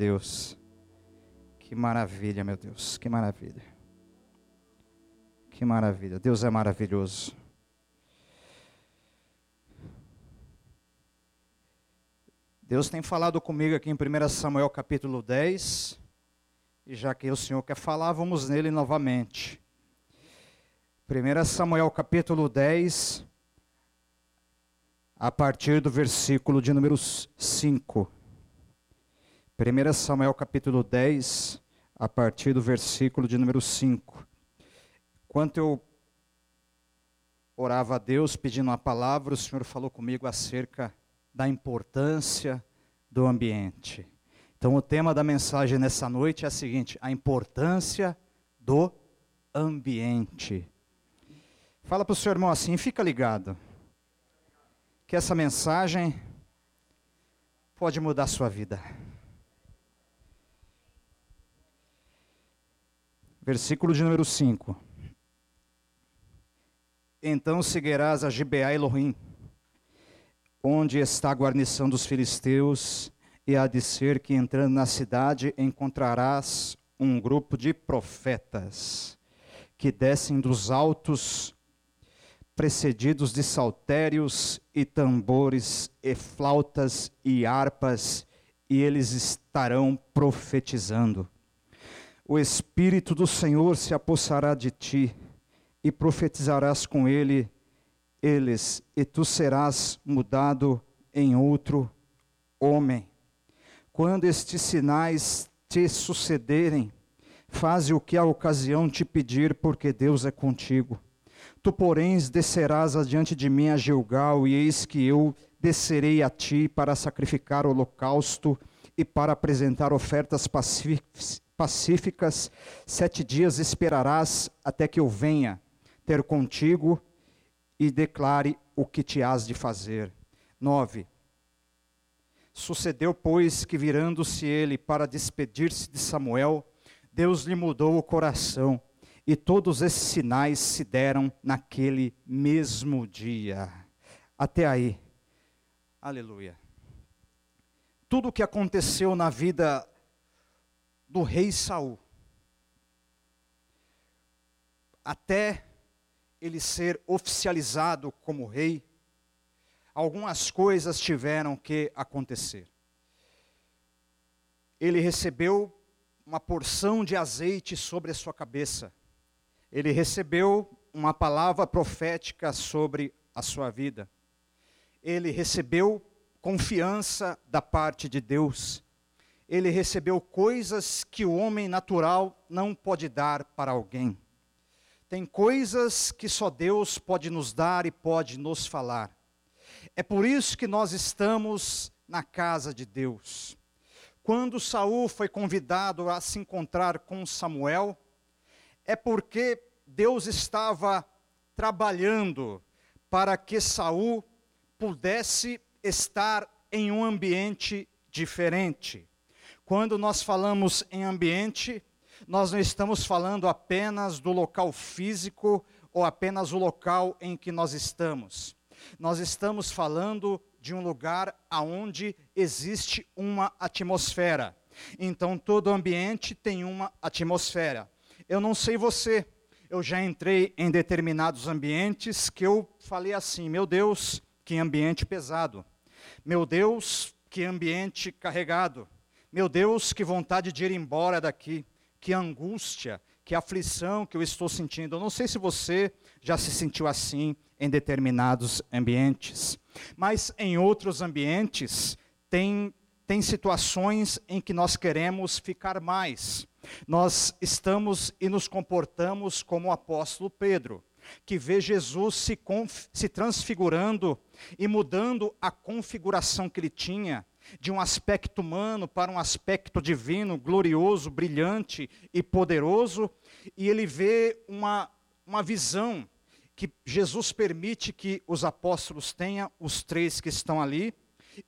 Deus. Que maravilha, meu Deus, que maravilha. Que maravilha. Deus é maravilhoso. Deus tem falado comigo aqui em 1 Samuel capítulo 10. E já que o Senhor quer falar, vamos nele novamente. 1 Samuel capítulo 10, a partir do versículo de número 5. 1 Samuel capítulo 10, a partir do versículo de número 5. Enquanto eu orava a Deus pedindo a palavra, o Senhor falou comigo acerca da importância do ambiente. Então, o tema da mensagem nessa noite é a seguinte: a importância do ambiente. Fala para o seu irmão assim, fica ligado, que essa mensagem pode mudar a sua vida. Versículo de número 5. Então seguirás a Gibeá Elohim, onde está a guarnição dos filisteus, e há de ser que entrando na cidade encontrarás um grupo de profetas que descem dos altos, precedidos de saltérios e tambores e flautas e harpas, e eles estarão profetizando. O Espírito do Senhor se apossará de ti, e profetizarás com ele eles, e tu serás mudado em outro homem. Quando estes sinais te sucederem, faze o que a ocasião te pedir, porque Deus é contigo. Tu, porém, descerás adiante de mim a Gilgal, e eis que eu descerei a ti para sacrificar holocausto e para apresentar ofertas pacíficas. Sete dias esperarás até que eu venha ter contigo e declare o que te has de fazer. 9. Sucedeu, pois, que virando-se ele para despedir-se de Samuel, Deus lhe mudou o coração, e todos esses sinais se deram naquele mesmo dia. Até aí. Aleluia. Tudo o que aconteceu na vida do rei Saul, até ele ser oficializado como rei, algumas coisas tiveram que acontecer. Ele recebeu uma porção de azeite sobre a sua cabeça. Ele recebeu uma palavra profética sobre a sua vida. Ele recebeu confiança da parte de Deus. Ele recebeu coisas que o homem natural não pode dar para alguém. Tem coisas que só Deus pode nos dar e pode nos falar. É por isso que nós estamos na casa de Deus. Quando Saul foi convidado a se encontrar com Samuel, é porque Deus estava trabalhando para que Saul pudesse estar em um ambiente diferente. Quando nós falamos em ambiente, nós não estamos falando apenas do local físico ou apenas o local em que nós estamos. Nós estamos falando de um lugar aonde existe uma atmosfera. Então todo ambiente tem uma atmosfera. Eu não sei você, eu já entrei em determinados ambientes que eu falei assim: meu Deus, que ambiente pesado. Meu Deus, que ambiente carregado. Meu Deus, que vontade de ir embora daqui que angústia, que aflição que eu estou sentindo. Eu não sei se você já se sentiu assim em determinados ambientes, mas em outros ambientes tem, tem situações em que nós queremos ficar mais. Nós estamos e nos comportamos como o apóstolo Pedro, que vê Jesus se, se transfigurando e mudando a configuração que ele tinha de um aspecto humano para um aspecto divino, glorioso, brilhante e poderoso, e ele vê uma, uma visão que Jesus permite que os apóstolos tenham, os três que estão ali,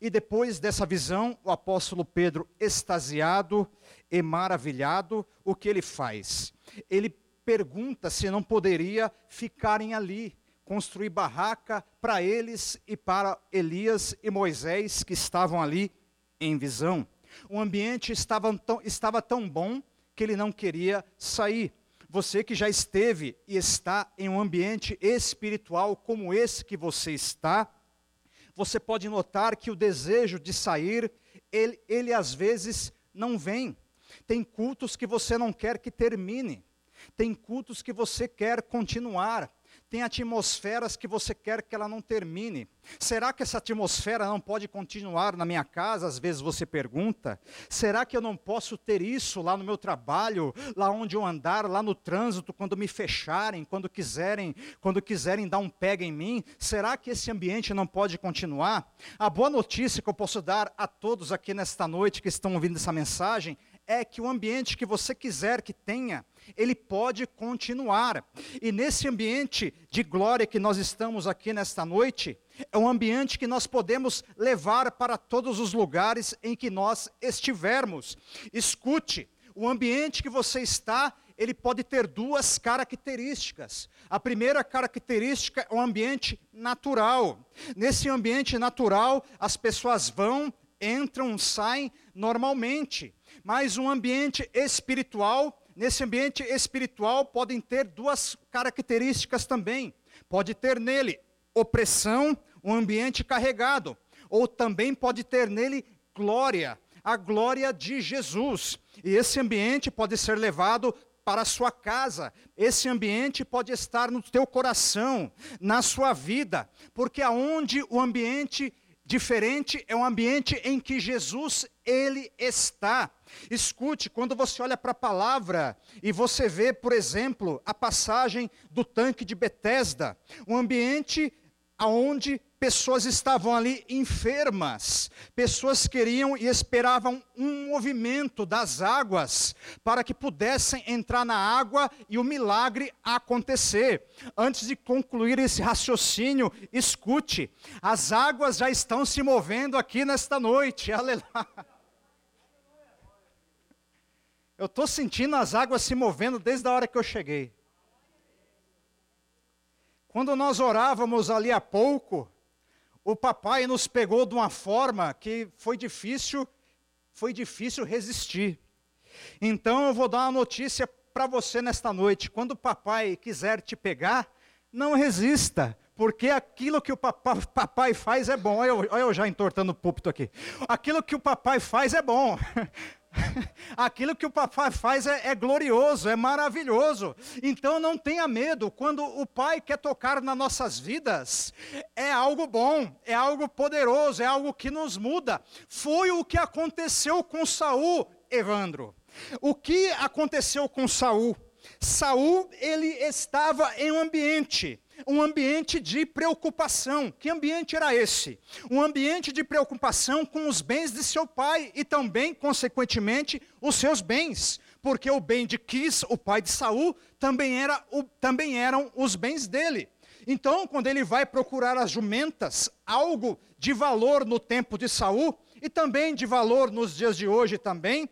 e depois dessa visão, o apóstolo Pedro, extasiado e maravilhado, o que ele faz? Ele pergunta se não poderia ficarem ali, construir barraca para eles e para Elias e Moisés que estavam ali em visão. O ambiente estava tão, estava tão bom que ele não queria sair. Você que já esteve e está em um ambiente espiritual como esse que você está, você pode notar que o desejo de sair, ele, ele às vezes não vem. Tem cultos que você não quer que termine. Tem cultos que você quer continuar. Tem atmosferas que você quer que ela não termine. Será que essa atmosfera não pode continuar na minha casa? Às vezes você pergunta. Será que eu não posso ter isso lá no meu trabalho, lá onde eu andar, lá no trânsito, quando me fecharem, quando quiserem, quando quiserem dar um pega em mim? Será que esse ambiente não pode continuar? A boa notícia que eu posso dar a todos aqui nesta noite que estão ouvindo essa mensagem é que o ambiente que você quiser que tenha, ele pode continuar. E nesse ambiente de glória que nós estamos aqui nesta noite, é um ambiente que nós podemos levar para todos os lugares em que nós estivermos. Escute, o ambiente que você está, ele pode ter duas características. A primeira característica é o ambiente natural. Nesse ambiente natural, as pessoas vão, entram, saem normalmente. Mas um ambiente espiritual, nesse ambiente espiritual podem ter duas características também. Pode ter nele opressão, um ambiente carregado, ou também pode ter nele glória, a glória de Jesus. E esse ambiente pode ser levado para a sua casa. Esse ambiente pode estar no teu coração, na sua vida, porque aonde o ambiente diferente é um ambiente em que Jesus ele está. Escute, quando você olha para a palavra e você vê, por exemplo, a passagem do tanque de Betesda, um ambiente aonde pessoas estavam ali enfermas, pessoas queriam e esperavam um movimento das águas para que pudessem entrar na água e o milagre acontecer. Antes de concluir esse raciocínio, escute: as águas já estão se movendo aqui nesta noite, aleluia. Eu estou sentindo as águas se movendo desde a hora que eu cheguei. Quando nós orávamos ali há pouco, o papai nos pegou de uma forma que foi difícil, foi difícil resistir. Então eu vou dar uma notícia para você nesta noite. Quando o papai quiser te pegar, não resista, porque aquilo que o papai, faz é bom. Olha eu, olha eu já entortando o púlpito aqui. Aquilo que o papai faz é bom. Aquilo que o papai faz é, é, glorioso, é maravilhoso. Então não tenha medo. Quando o Pai quer tocar nas nossas vidas, é algo bom, é algo poderoso, é algo que nos muda. Foi o que aconteceu com Saul, Evandro. O que aconteceu com Saul? Saul, ele estava em um ambiente um ambiente de preocupação. Que ambiente era esse? Um ambiente de preocupação com os bens de seu pai e também, consequentemente, os seus bens. Porque o bem de Quis, o pai de Saul, também, era o, também eram os bens dele. Então, quando ele vai procurar as jumentas, algo de valor no tempo de Saul, e também de valor nos dias de hoje também,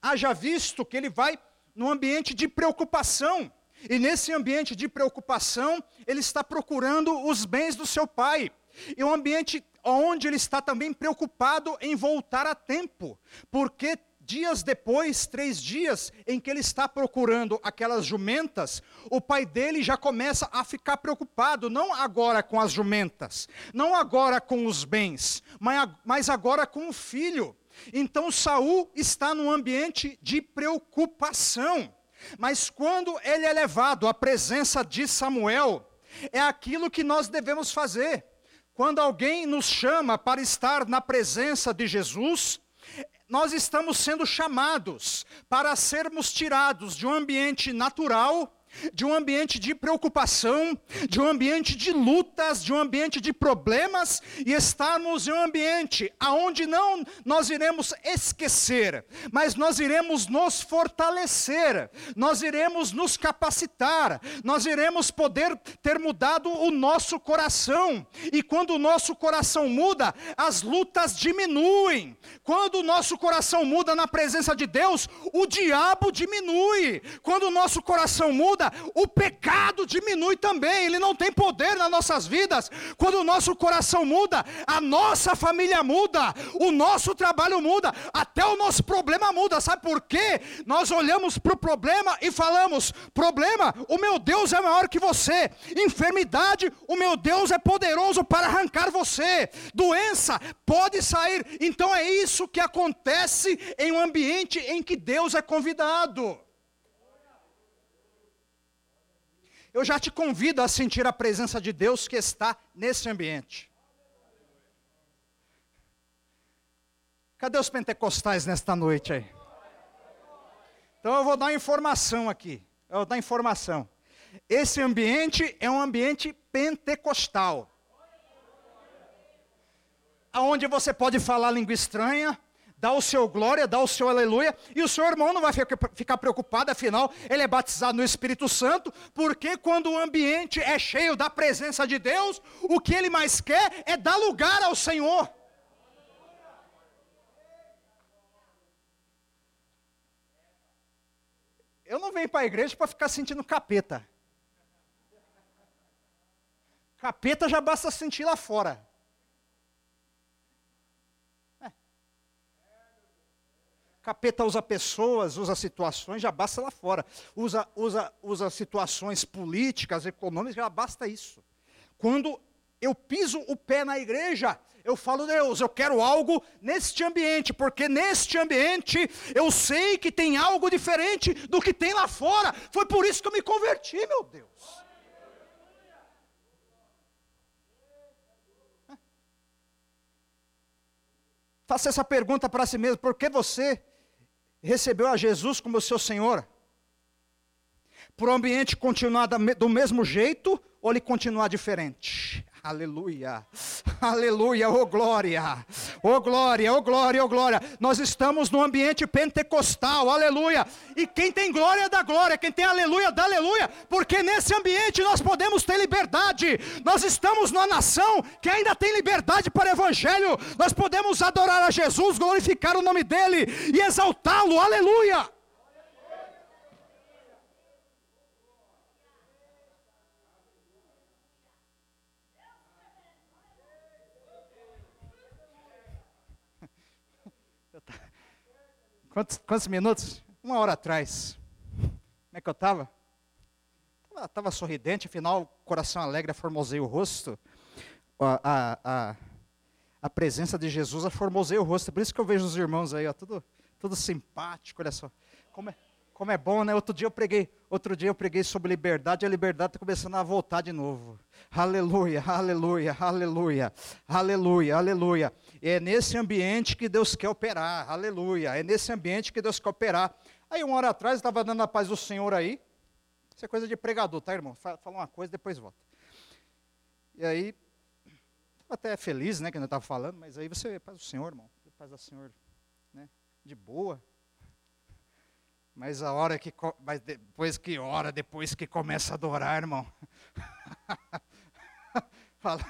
haja visto que ele vai num ambiente de preocupação. E nesse ambiente de preocupação, ele está procurando os bens do seu pai. E um ambiente onde ele está também preocupado em voltar a tempo, porque dias depois, três dias em que ele está procurando aquelas jumentas, o pai dele já começa a ficar preocupado, não agora com as jumentas, não agora com os bens, mas agora com o filho. Então Saul está num ambiente de preocupação. Mas quando ele é levado à presença de Samuel, é aquilo que nós devemos fazer. Quando alguém nos chama para estar na presença de Jesus, nós estamos sendo chamados para sermos tirados de um ambiente natural de um ambiente de preocupação, de um ambiente de lutas, de um ambiente de problemas e estarmos em um ambiente aonde não nós iremos esquecer, mas nós iremos nos fortalecer, nós iremos nos capacitar, nós iremos poder ter mudado o nosso coração. E quando o nosso coração muda, as lutas diminuem. Quando o nosso coração muda na presença de Deus, o diabo diminui. Quando o nosso coração muda, muda, o pecado diminui também, ele não tem poder nas nossas vidas. Quando o nosso coração muda, a nossa família muda, o nosso trabalho muda, até o nosso problema muda. Sabe por quê? Nós olhamos para o problema e falamos: problema, o meu Deus é maior que você. Enfermidade, o meu Deus é poderoso para arrancar você. Doença, pode sair. Então é isso que acontece em um ambiente em que Deus é convidado. Eu já te convido a sentir a presença de Deus que está nesse ambiente. Cadê os pentecostais nesta noite aí? Então eu vou dar informação aqui. Eu vou dar informação. Esse ambiente é um ambiente pentecostal. Onde você pode falar língua estranha, dá o seu glória, dá o seu aleluia, e o seu irmão não vai ficar preocupado, afinal, ele é batizado no Espírito Santo, porque quando o ambiente é cheio da presença de Deus, o que ele mais quer é dar lugar ao Senhor. Eu não venho para a igreja para ficar sentindo capeta. Capeta já basta sentir lá fora. Capeta usa pessoas, usa situações, já basta lá fora. Usa, usa, usa situações políticas, econômicas, já basta isso. Quando eu piso o pé na igreja, eu falo, Deus, eu quero algo neste ambiente, porque neste ambiente eu sei que tem algo diferente do que tem lá fora. Foi por isso que eu me converti, meu Deus. Faça essa pergunta para si mesmo: por que você recebeu a Jesus como seu Senhor, para o ambiente continuar do mesmo jeito ou ele continuar diferente? Aleluia, aleluia, oh glória, oh glória, oh glória, oh glória. Nós estamos no ambiente pentecostal, aleluia. E quem tem glória dá glória, quem tem aleluia dá aleluia, porque nesse ambiente nós podemos ter liberdade. Nós estamos numa nação que ainda tem liberdade para o evangelho. Nós podemos adorar a Jesus, glorificar o nome dele e exaltá-lo, aleluia. Quantos, quantos minutos? Uma hora atrás. Como é que eu estava? Estava sorridente, afinal, coração alegre, formoseia o rosto. A, a, a, a, presença de Jesus formoseia o rosto. Por isso que eu vejo os irmãos aí, ó, tudo, tudo simpático, olha só. Como é, como é bom, né? Outro dia eu preguei, outro dia eu preguei sobre liberdade, e a liberdade está começando a voltar de novo. Aleluia, aleluia, aleluia, aleluia, aleluia. É nesse ambiente que Deus quer operar, aleluia. É nesse ambiente que Deus quer operar. Aí uma hora atrás estava dando a paz do Senhor aí. Isso é coisa de pregador, tá, irmão? Fala uma coisa, depois volta. E aí, até feliz, né, que eu estava falando, mas aí você, paz do Senhor, irmão, paz do Senhor, né, de boa, mas a hora que. Mas depois que hora, depois que começa a adorar, irmão. Fala,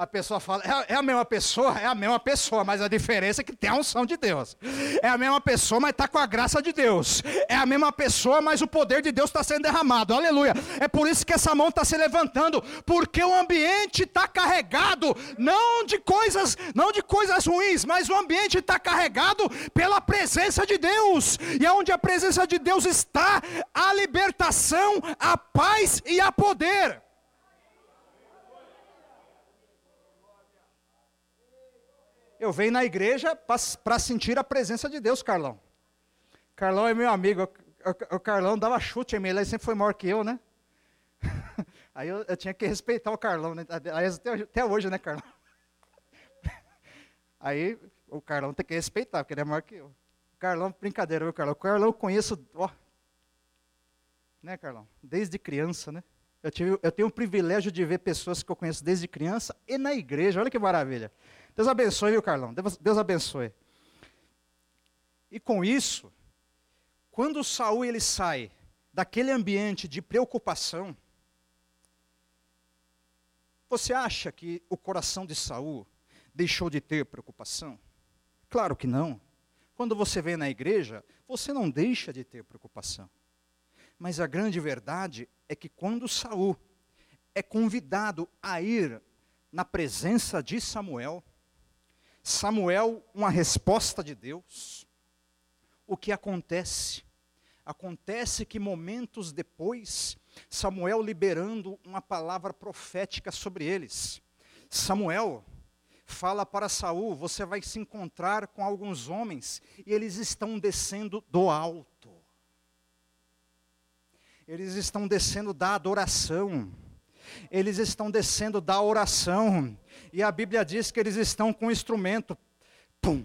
a pessoa fala, é, é, a mesma pessoa, é a mesma pessoa, mas a diferença é que tem a unção de Deus. É a mesma pessoa, mas está com a graça de Deus. É a mesma pessoa, mas o poder de Deus está sendo derramado. Aleluia. É por isso que essa mão está se levantando, porque o ambiente está carregado, não de coisas, não de coisas ruins, mas o ambiente está carregado pela presença de Deus. E onde a presença de Deus está, a libertação, a paz e a poder. Eu venho na igreja para sentir a presença de Deus, Carlão. Carlão é meu amigo. O, o Carlão dava chute em mim, ele sempre foi maior que eu, né? Aí eu, eu, tinha que respeitar o Carlão, né? Até, até hoje, né, Carlão? Aí o Carlão tem que respeitar, porque ele é maior que eu. Carlão, brincadeira, viu, Carlão? O Carlão eu conheço, ó. Né, Carlão? Desde criança, né? Eu, tive, eu tenho o privilégio de ver pessoas que eu conheço desde criança e na igreja. Olha que maravilha. Deus abençoe, viu, Carlão? Deus, Deus abençoe. E com isso, quando Saul ele sai daquele ambiente de preocupação, você acha que o coração de Saul deixou de ter preocupação? Claro que não. Quando você vem na igreja, você não deixa de ter preocupação. Mas a grande verdade é que quando Saul é convidado a ir na presença de Samuel, Samuel, uma resposta de Deus, o que acontece? Acontece que momentos depois, Samuel liberando uma palavra profética sobre eles. Samuel fala para Saul: você vai se encontrar com alguns homens e eles estão descendo do alto. Eles estão descendo da adoração. Eles estão descendo da oração. E a Bíblia diz que eles estão com um instrumento. Pum,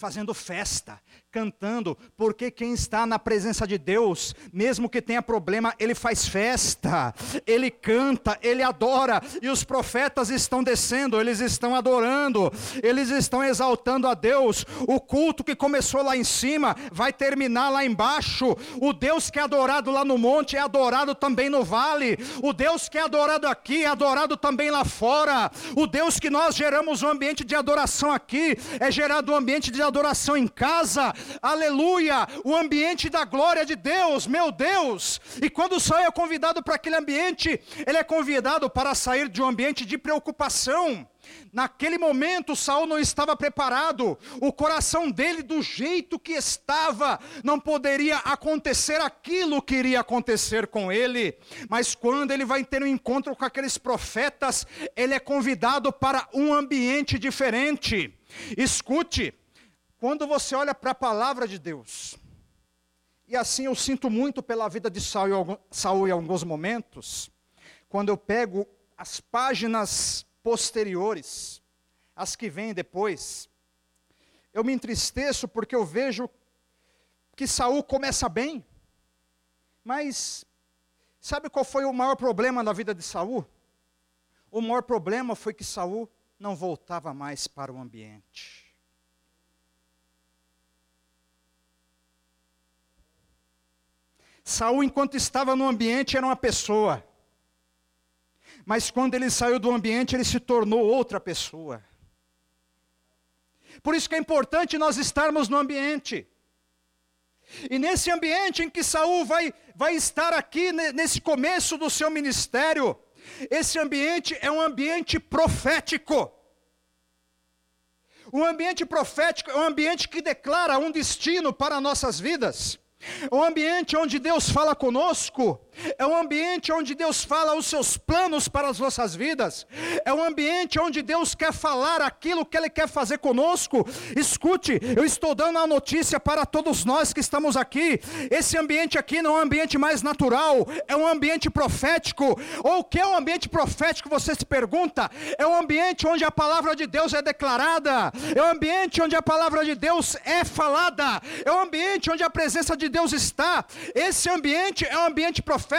fazendo festa, cantando, porque quem está na presença de Deus, mesmo que tenha problema, ele faz festa, ele canta, ele adora, e os profetas estão descendo, eles estão adorando, eles estão exaltando a Deus. O culto que começou lá em cima vai terminar lá embaixo. O Deus que é adorado lá no monte é adorado também no vale. O Deus que é adorado aqui é adorado também lá fora. O Deus que nós geramos um ambiente de adoração aqui é gerado um ambiente de adoração em casa aleluia, o ambiente da glória de Deus, meu Deus. E quando Saul é convidado para aquele ambiente, ele é convidado para sair de um ambiente de preocupação. Naquele momento, Saul não estava preparado, o coração dele, do jeito que estava, não poderia acontecer aquilo que iria acontecer com ele. Mas quando ele vai ter um encontro com aqueles profetas, ele é convidado para um ambiente diferente. Escute, quando você olha para a palavra de Deus, e assim eu sinto muito pela vida de Saul em alguns momentos, quando eu pego as páginas posteriores, as que vêm depois, eu me entristeço porque eu vejo que Saul começa bem, mas sabe qual foi o maior problema na vida de Saul? O maior problema foi que Saul não voltava mais para o ambiente. Saul, enquanto estava no ambiente, era uma pessoa. Mas quando ele saiu do ambiente, ele se tornou outra pessoa. Por isso que é importante nós estarmos no ambiente. E nesse ambiente em que Saul vai, vai estar aqui, nesse começo do seu ministério, esse ambiente é um ambiente profético. Um ambiente profético é um ambiente que declara um destino para nossas vidas. Um ambiente onde Deus fala conosco, é um ambiente onde Deus fala os seus planos para as nossas vidas, é um ambiente onde Deus quer falar aquilo que Ele quer fazer conosco. Escute, eu estou dando a notícia para todos nós que estamos aqui. Esse ambiente aqui não é um ambiente mais natural, é um ambiente profético. Ou o que é um ambiente profético? Você se pergunta. É um ambiente onde a palavra de Deus é declarada, é um ambiente onde a palavra de Deus é falada, é um ambiente onde a presença de Deus está. Esse ambiente é um ambiente profético.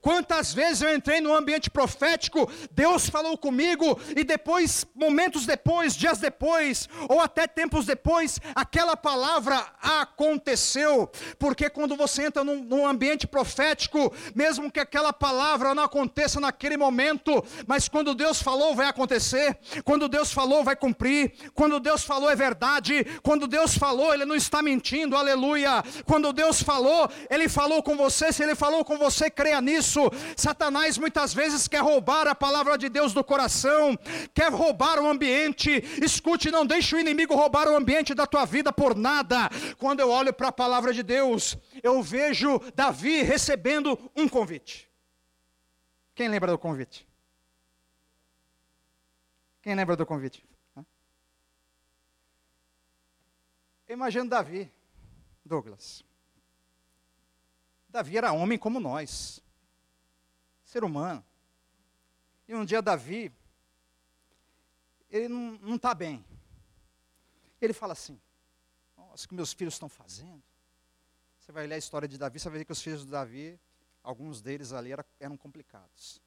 Quantas vezes eu entrei no ambiente profético, Deus falou comigo e depois, momentos depois, dias depois, ou até tempos depois, aquela palavra aconteceu. Porque quando você entra num, num ambiente profético, mesmo que aquela palavra não aconteça naquele momento, mas quando Deus falou, vai acontecer. Quando Deus falou, vai cumprir. Quando Deus falou, é verdade. Quando Deus falou, Ele não está mentindo. Aleluia. Quando Deus falou, Ele falou com você, se Ele falou com você, creia nisso. Satanás muitas vezes quer roubar a palavra de Deus do coração, quer roubar o ambiente. Escute, não deixe o inimigo roubar o ambiente da tua vida por nada. Quando eu olho para a palavra de Deus, eu vejo Davi recebendo um convite. Quem lembra do convite? Quem lembra do convite? Imagina Davi, Douglas. Davi era homem como nós, ser humano. E um dia Davi, ele não está bem. Ele fala assim: Nossa, o que meus filhos estão fazendo? Você vai ler a história de Davi, você vai ver que os filhos de Davi, alguns deles ali eram, eram complicados.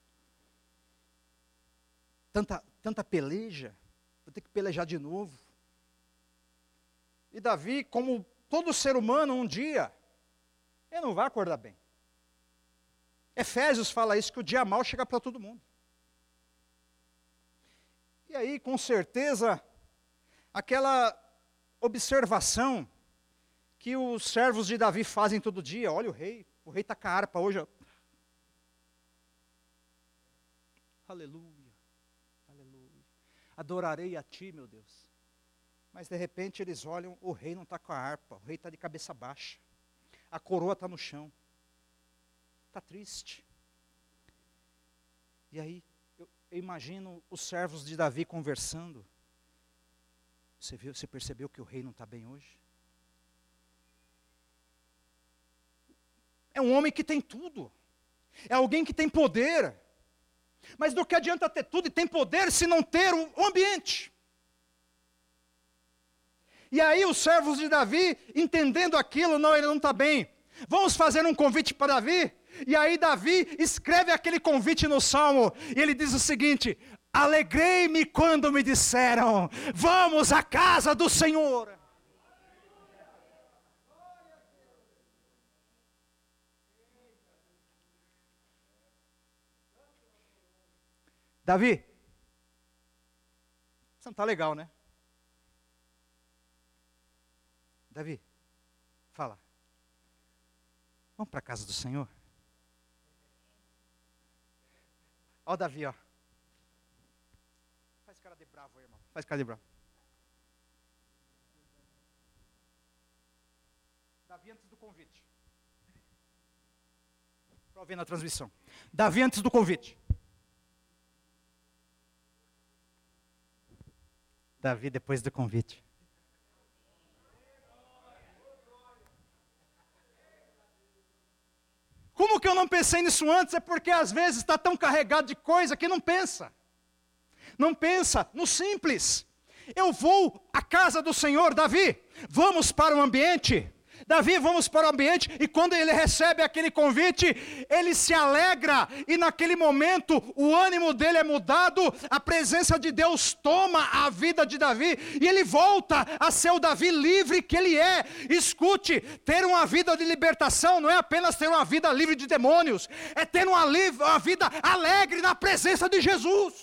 Tanta, tanta peleja, vou ter que pelejar de novo. E Davi, como todo ser humano, um dia, ele não vai acordar bem. Efésios fala isso, que o dia mal chega para todo mundo. E aí, com certeza, aquela observação que os servos de Davi fazem todo dia, olha o rei, O rei está com a harpa hoje. Aleluia, aleluia. Adorarei a ti, meu Deus. Mas de repente eles olham, o rei não está com a harpa, o rei está de cabeça baixa. A coroa está no chão. Está triste. E aí, eu, eu, imagino os servos de Davi conversando. Você, viu, você percebeu que o rei não está bem hoje? É um homem que tem tudo. É alguém que tem poder. Mas do que adianta ter tudo e tem poder se não ter o ambiente? E aí os servos de Davi, entendendo aquilo, não, ele não está bem. Vamos fazer um convite para Davi? E aí Davi escreve aquele convite no Salmo, e ele diz o seguinte: Alegrei-me quando me disseram, vamos à casa do Senhor. Davi, você não está legal, né? Davi, fala. Vamos para a casa do Senhor? Ó o Davi, ó. Faz cara de bravo aí, irmão. Faz cara de bravo. Davi antes do convite. Para na transmissão. Davi antes do convite. Davi depois do convite. Como que eu não pensei nisso antes? É porque às vezes está tão carregado de coisa que não pensa. Não pensa no simples. Eu vou à casa do Senhor, Davi. Vamos para o ambiente Davi, vamos para o ambiente, e quando ele recebe aquele convite, ele se alegra, e naquele momento o ânimo dele é mudado, a presença de Deus toma a vida de Davi, e ele volta a ser o Davi livre que ele é. Escute, ter uma vida de libertação não é apenas ter uma vida livre de demônios, é ter uma, uma vida alegre na presença de Jesus.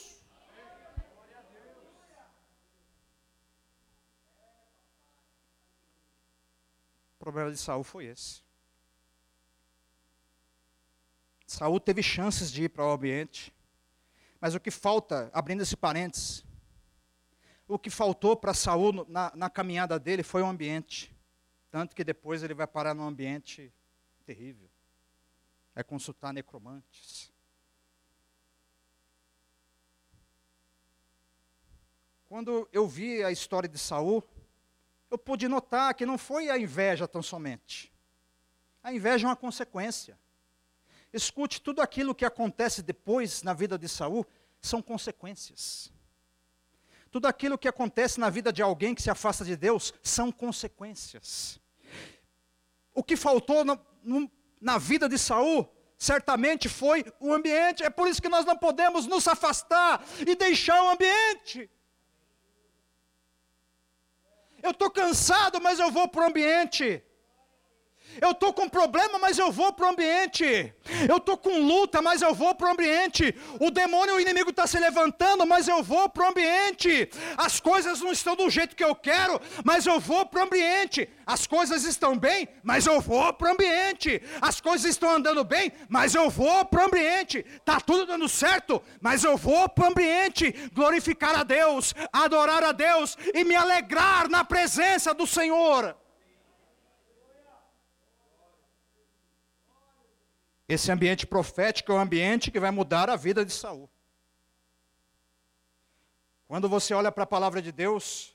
O problema de Saul foi esse. Saul teve chances de ir para o ambiente, mas o que falta, abrindo esse parênteses, o que faltou para Saul na, na caminhada dele foi o ambiente. Tanto que depois ele vai parar num ambiente terrível. Vai consultar necromantes. Quando eu vi a história de Saul, eu pude notar que não foi a inveja tão somente. A inveja é uma consequência. Escute, tudo aquilo que acontece depois na vida de Saul são consequências. Tudo aquilo que acontece na vida de alguém que se afasta de Deus são consequências. O que faltou na, na vida de Saul certamente foi o ambiente. É por isso que nós não podemos nos afastar e deixar o ambiente. Eu estou cansado, mas eu vou para o ambiente. Eu estou com problema, mas eu vou para o ambiente. Eu estou com luta, mas eu vou para o ambiente. O demônio, o inimigo está se levantando, mas eu vou para o ambiente. As coisas não estão do jeito que eu quero, mas eu vou para o ambiente. As coisas estão bem, mas eu vou para o ambiente. As coisas estão andando bem, mas eu vou para o ambiente. Está tudo dando certo, mas eu vou para o ambiente. Glorificar a Deus, adorar a Deus e me alegrar na presença do Senhor. Esse ambiente profético é um ambiente que vai mudar a vida de Saul. Quando você olha para a palavra de Deus,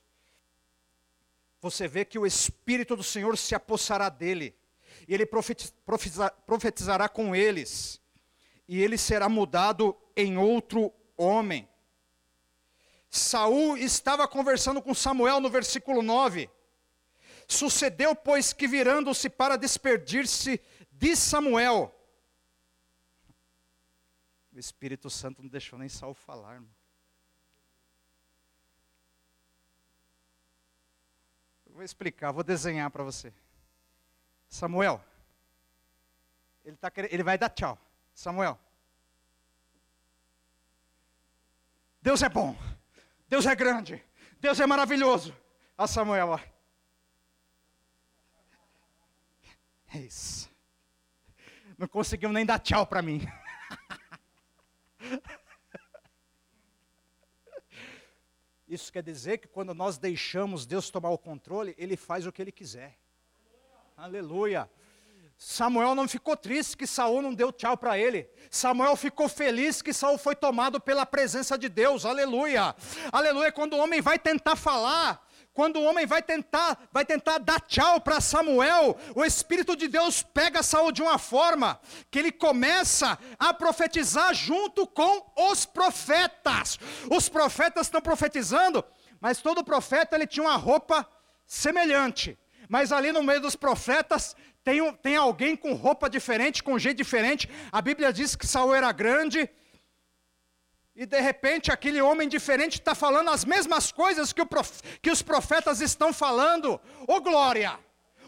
você vê que o Espírito do Senhor se apossará dele, e ele profetizará com eles, e ele será mudado em outro homem. Saul estava conversando com Samuel no versículo 9. Sucedeu, pois, que virando-se para despedir-se de Samuel, o Espírito Santo não deixou nem Saul falar, irmão. Eu vou explicar, vou desenhar para você. Samuel, ele, tá querendo, ele vai dar tchau. Samuel, Deus é bom, Deus é grande, Deus é maravilhoso. A Samuel, ó. É isso. Não conseguiu nem dar tchau para mim. Isso quer dizer que quando nós deixamos Deus tomar o controle, Ele faz o que Ele quiser. Aleluia. Samuel não ficou triste que Saul não deu tchau para ele. Samuel ficou feliz que Saul foi tomado pela presença de Deus. Aleluia. Aleluia. Quando o homem vai tentar falar, quando o homem vai tentar, vai tentar dar tchau para Samuel, o Espírito de Deus pega Saul de uma forma que ele começa a profetizar junto com os profetas. Os profetas estão profetizando, mas todo profeta ele tinha uma roupa semelhante. Mas ali no meio dos profetas tem, tem alguém com roupa diferente, com jeito diferente. A Bíblia diz que Saul era grande, e de repente aquele homem diferente está falando as mesmas coisas que, prof, que, os profetas estão falando. Ô oh, glória!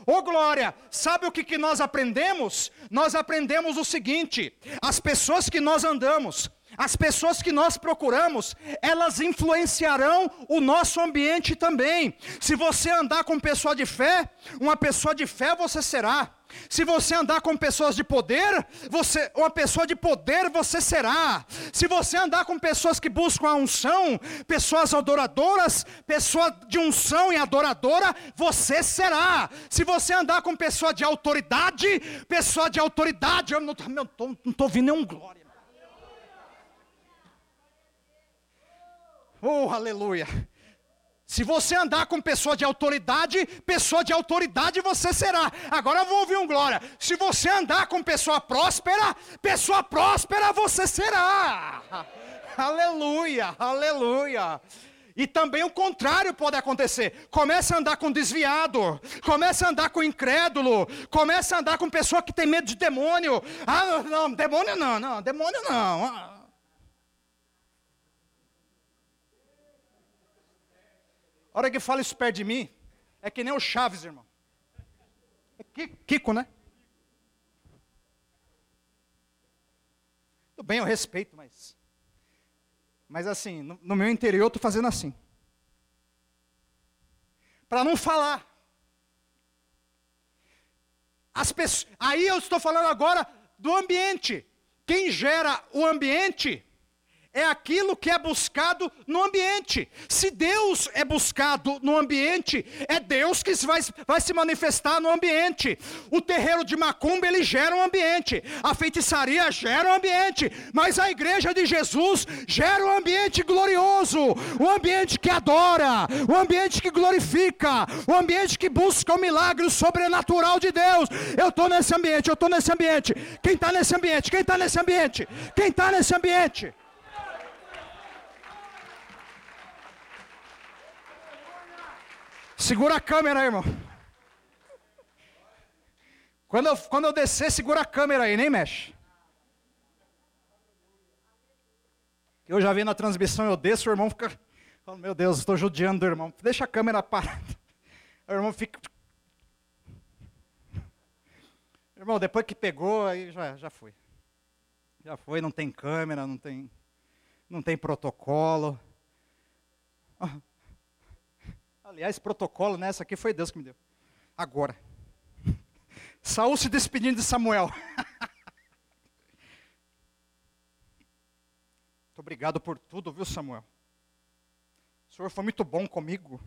Ô oh, glória! Sabe o que, que nós aprendemos? Nós aprendemos o seguinte: as pessoas que nós andamos, as pessoas que nós procuramos, elas influenciarão o nosso ambiente também. Se você andar com pessoa de fé, uma pessoa de fé você será. Se você andar com pessoas de poder, você, uma pessoa de poder você será. Se você andar com pessoas que buscam a unção, pessoas adoradoras, pessoa de unção e adoradora, você será. Se você andar com pessoa de autoridade, pessoa de autoridade, eu não estou ouvindo nenhum glória. Oh, aleluia. Se você andar com pessoa de autoridade, pessoa de autoridade você será. Agora eu vou ouvir um glória. Se você andar com pessoa próspera, pessoa próspera você será. Aleluia, aleluia. E também o contrário pode acontecer. Começa a andar com desviado, começa a andar com incrédulo, começa a andar com pessoa que tem medo de demônio. Ah, não, não demônio não, não, demônio não. A hora que fala isso perto de mim, é que nem o Chaves, irmão. É Kiko, né? Tudo bem, eu respeito, mas. Mas assim, no, no meu interior eu estou fazendo assim. Para não falar. As pessoas, aí eu estou falando agora do ambiente. Quem gera o ambiente é aquilo que é buscado no ambiente. Se Deus é buscado no ambiente, é Deus que vai, vai se manifestar no ambiente. O terreiro de Macumba, ele gera um ambiente. A feitiçaria gera um ambiente. Mas a igreja de Jesus gera um ambiente glorioso. Um ambiente que adora. Um ambiente que glorifica. Um ambiente que busca o milagre sobrenatural de Deus. Eu estou nesse ambiente, eu estou nesse ambiente. Quem está nesse ambiente? Quem está nesse ambiente? Quem está nesse ambiente? Segura a câmera aí, irmão. Quando eu, quando eu descer, segura a câmera aí, nem mexe. Eu já vi na transmissão, eu desço, o irmão fica. Oh, meu Deus, estou judiando do irmão. Deixa a câmera parada. O irmão fica. Irmão, depois que pegou, aí já, já foi. Já foi, não tem câmera, não tem, não tem protocolo. Aliás, protocolo nessa aqui foi Deus que me deu. Agora. Saul se despedindo de Samuel. Muito obrigado por tudo, viu, Samuel? O Senhor foi muito bom comigo.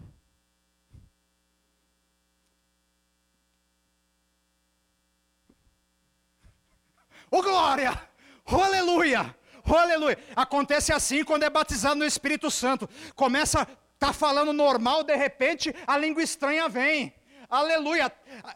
Oh glória! Oh aleluia! Oh aleluia! Acontece assim quando é batizado no Espírito Santo. Começa Está falando normal, de repente a língua estranha vem. Aleluia.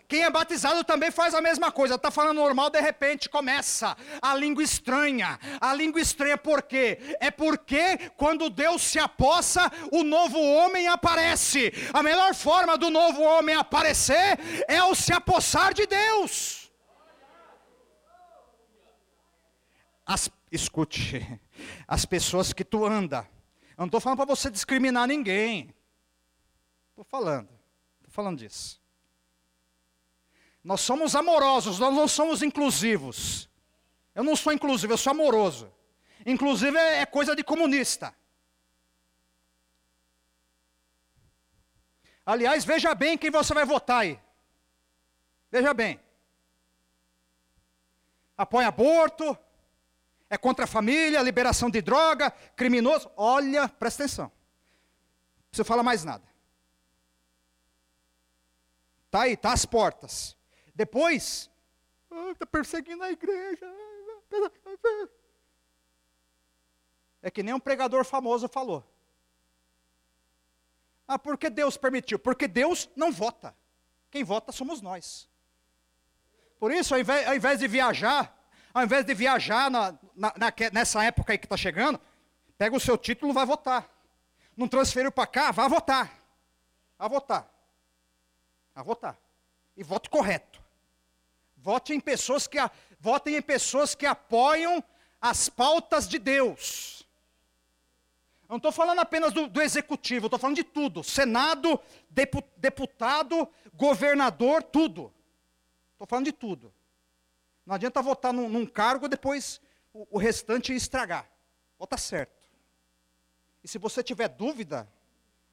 Quem é batizado também faz a mesma coisa. Está falando normal, de repente começa a língua estranha. A língua estranha por quê? É porque quando Deus se apossa, o novo homem aparece. A melhor forma do novo homem aparecer é o se apossar de Deus. As, escute, as pessoas que tu anda eu não estou falando para você discriminar ninguém. Estou falando. Estou falando disso. Nós somos amorosos, nós não somos inclusivos. Eu não sou inclusivo, eu sou amoroso. Inclusive é, é coisa de comunista. Aliás, veja bem quem você vai votar aí. Veja bem. apoia aborto, é contra a família, liberação de droga, criminoso. Olha, presta atenção. Não precisa falar mais nada. Está aí, está às portas. Depois, está ah, perseguindo a igreja. É que nem um pregador famoso falou. Ah, porque Deus permitiu? Porque Deus não vota. Quem vota somos nós. Por isso, ao invés, ao invés de viajar, ao invés de viajar na, na, na, nessa época aí que está chegando, pega o seu título vai votar. Não transferiu para cá, vá votar. Vá votar. Vá votar. E vote correto. Vote em pessoas que, votem em pessoas que apoiam as pautas de Deus. Eu não estou falando apenas do, do executivo, estou falando de tudo: Senado, deputado, governador, tudo. Estou falando de tudo. Não adianta votar num, num cargo e depois o, o restante estragar. Vota certo. E se você tiver dúvida,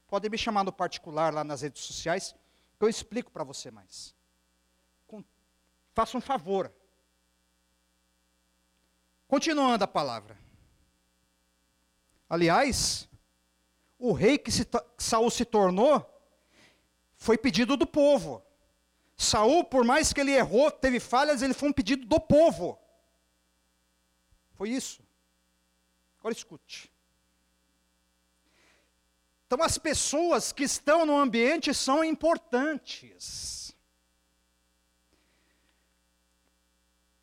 pode me chamar no particular lá nas redes sociais, que eu explico para você mais. Com, faça um favor. Continuando a palavra. Aliás, o rei que se, Saul se tornou foi pedido do povo. Saul, por mais que ele errou, teve falhas, ele foi um pedido do povo. Foi isso. Agora escute. Então, as pessoas que estão no ambiente são importantes.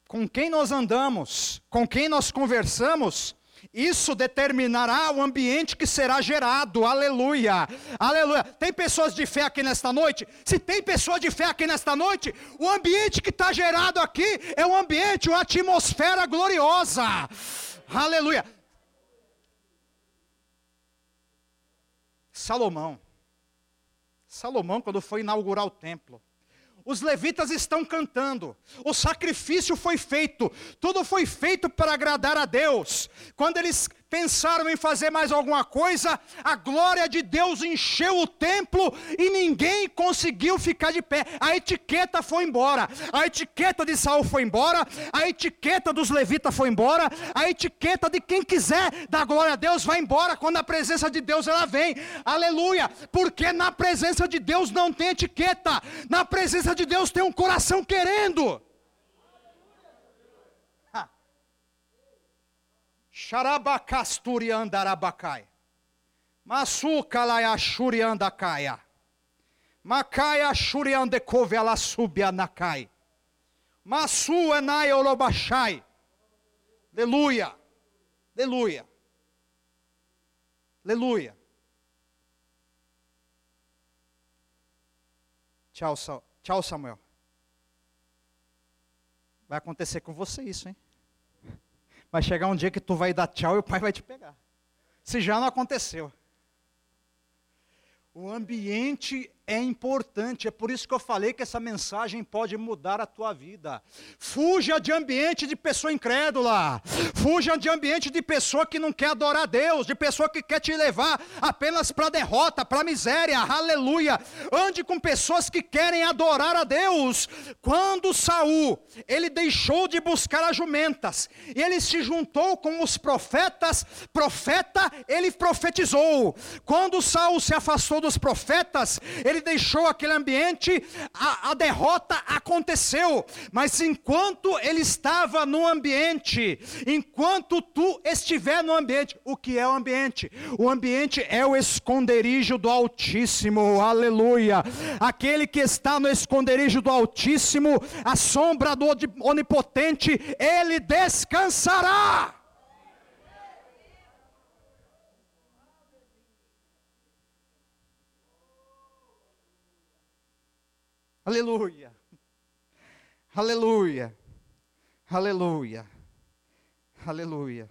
Com quem nós andamos, com quem nós conversamos, isso determinará o ambiente que será gerado. Aleluia. Aleluia. Tem pessoas de fé aqui nesta noite? Se tem pessoas de fé aqui nesta noite, o ambiente que está gerado aqui é um ambiente, uma atmosfera gloriosa. Aleluia. Salomão. Salomão, quando foi inaugurar o templo, os levitas estão cantando, o sacrifício foi feito, tudo foi feito para agradar a Deus. Quando eles pensaram em fazer mais alguma coisa, a glória de Deus encheu o templo e ninguém conseguiu ficar de pé. A etiqueta foi embora. A etiqueta de Saul foi embora, a etiqueta dos levitas foi embora, a etiqueta de quem quiser dar glória a Deus vai embora quando a presença de Deus ela vem. Aleluia! Porque na presença de Deus não tem etiqueta. Na presença de Deus tem um coração querendo. Xarabacasturiandarabacai. Masukalaya shuriandakaya. Makaya shuriandekove ala subianakai. Masu enai olobachai. Aleluia. Aleluia. Aleluia. Tchau, tchau, Samuel. Vai acontecer com você isso, hein? Vai chegar um dia que tu vai dar tchau e o pai vai te pegar. Se já não aconteceu. O ambiente é importante, é por isso que eu falei que essa mensagem pode mudar a tua vida. Fuja de ambiente de pessoa incrédula, fuja de ambiente de pessoa que não quer adorar a Deus, de pessoa que quer te levar apenas para derrota, para miséria, aleluia. Ande com pessoas que querem adorar a Deus. Quando Saul, ele deixou de buscar as jumentas, ele se juntou com os profetas, profeta, ele profetizou. Quando Saul se afastou dos profetas, ele ele deixou aquele ambiente, a, a derrota aconteceu. Mas enquanto ele estava no ambiente, enquanto tu estiver no ambiente, o que é o ambiente? O ambiente é o esconderijo do Altíssimo, aleluia. Aquele que está no esconderijo do Altíssimo, a sombra do Onipotente, ele descansará. Aleluia. Aleluia. Aleluia. Aleluia.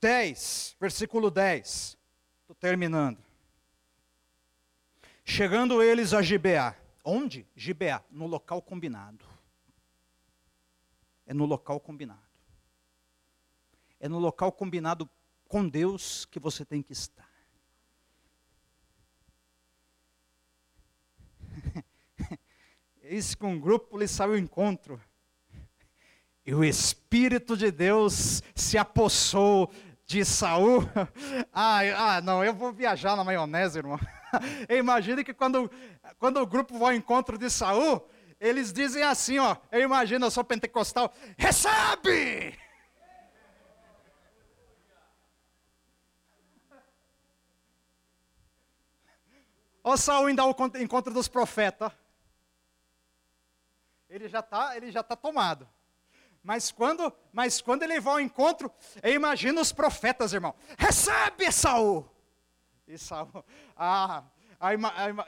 10, versículo 10. Estou terminando. Chegando eles a Gibeá. Onde? Gibeá, no local combinado. É no local combinado. É no local combinado com Deus que você tem que estar. Eis que um grupo lhe saiu ao encontro. E o Espírito de Deus se apossou de Saul. Ah, ah, não, eu vou viajar na maionese, irmão. Imagine que quando, quando o grupo vai ao encontro de Saul, eles dizem assim, ó, eu imagino, eu sou pentecostal, recebe! Ó Saul ainda o encontro dos profetas. Ele já está, ele já tá tomado. Mas quando, mas quando ele vai ao encontro, eu imagino os profetas, irmão. Recebe Saul. E Saul, ah,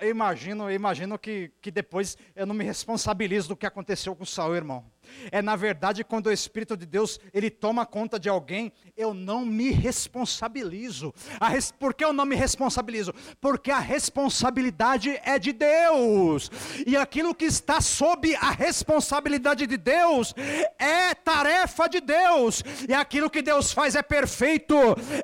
eu imagino, eu imagino que, que depois eu não me responsabilizo do que aconteceu com Saul, irmão. É na verdade quando o Espírito de Deus ele toma conta de alguém, eu não me responsabilizo. Res... Por que eu não me responsabilizo? Porque a responsabilidade é de Deus. E aquilo que está sob a responsabilidade de Deus é tarefa de Deus. E aquilo que Deus faz é perfeito,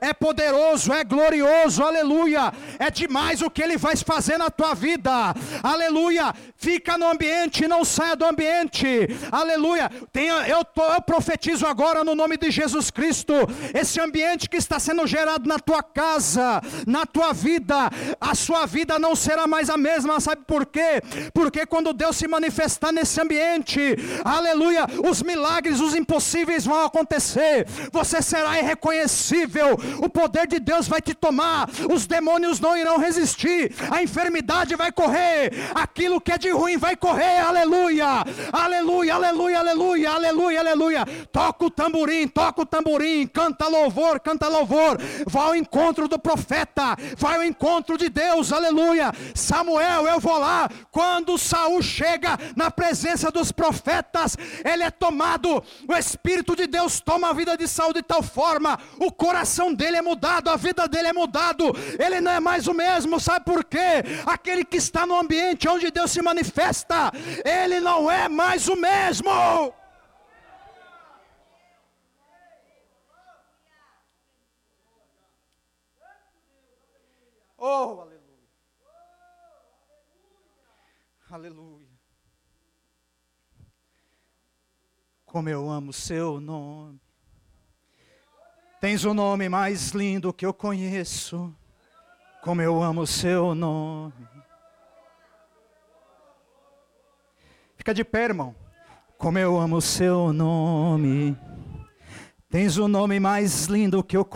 é poderoso, é glorioso. Aleluia. É demais o que ele vai fazer na tua vida. Aleluia. Fica no ambiente, não saia do ambiente. Aleluia aleluia. Eu, tô, eu profetizo agora no nome de Jesus Cristo, esse ambiente que está sendo gerado na tua casa, na tua vida, a sua vida não será mais a mesma, sabe por quê? Porque quando Deus se manifestar nesse ambiente, aleluia, os milagres, os impossíveis vão acontecer, você será irreconhecível, o poder de Deus vai te tomar, os demônios não irão resistir, a enfermidade vai correr, aquilo que é de ruim vai correr, aleluia, aleluia, aleluia, aleluia, aleluia, aleluia. Toca o tamborim, toca o tamborim, canta louvor, canta louvor. Vai ao encontro do profeta, vai ao encontro de Deus, aleluia. Samuel, eu vou lá. Quando Saul chega na presença dos profetas, ele é tomado. O Espírito de Deus toma a vida de Saul de tal forma, o coração dele é mudado, a vida dele é mudado. Ele não é mais o mesmo, sabe por quê? Aquele que está no ambiente onde Deus se manifesta, ele não é mais o mesmo. Oh, aleluia. Aleluia. Como eu amo seu nome. Tens o nome mais lindo que eu conheço. Como eu amo seu nome. Fica de pé, irmão. Como eu amo seu nome. Tens o nome mais lindo que eu.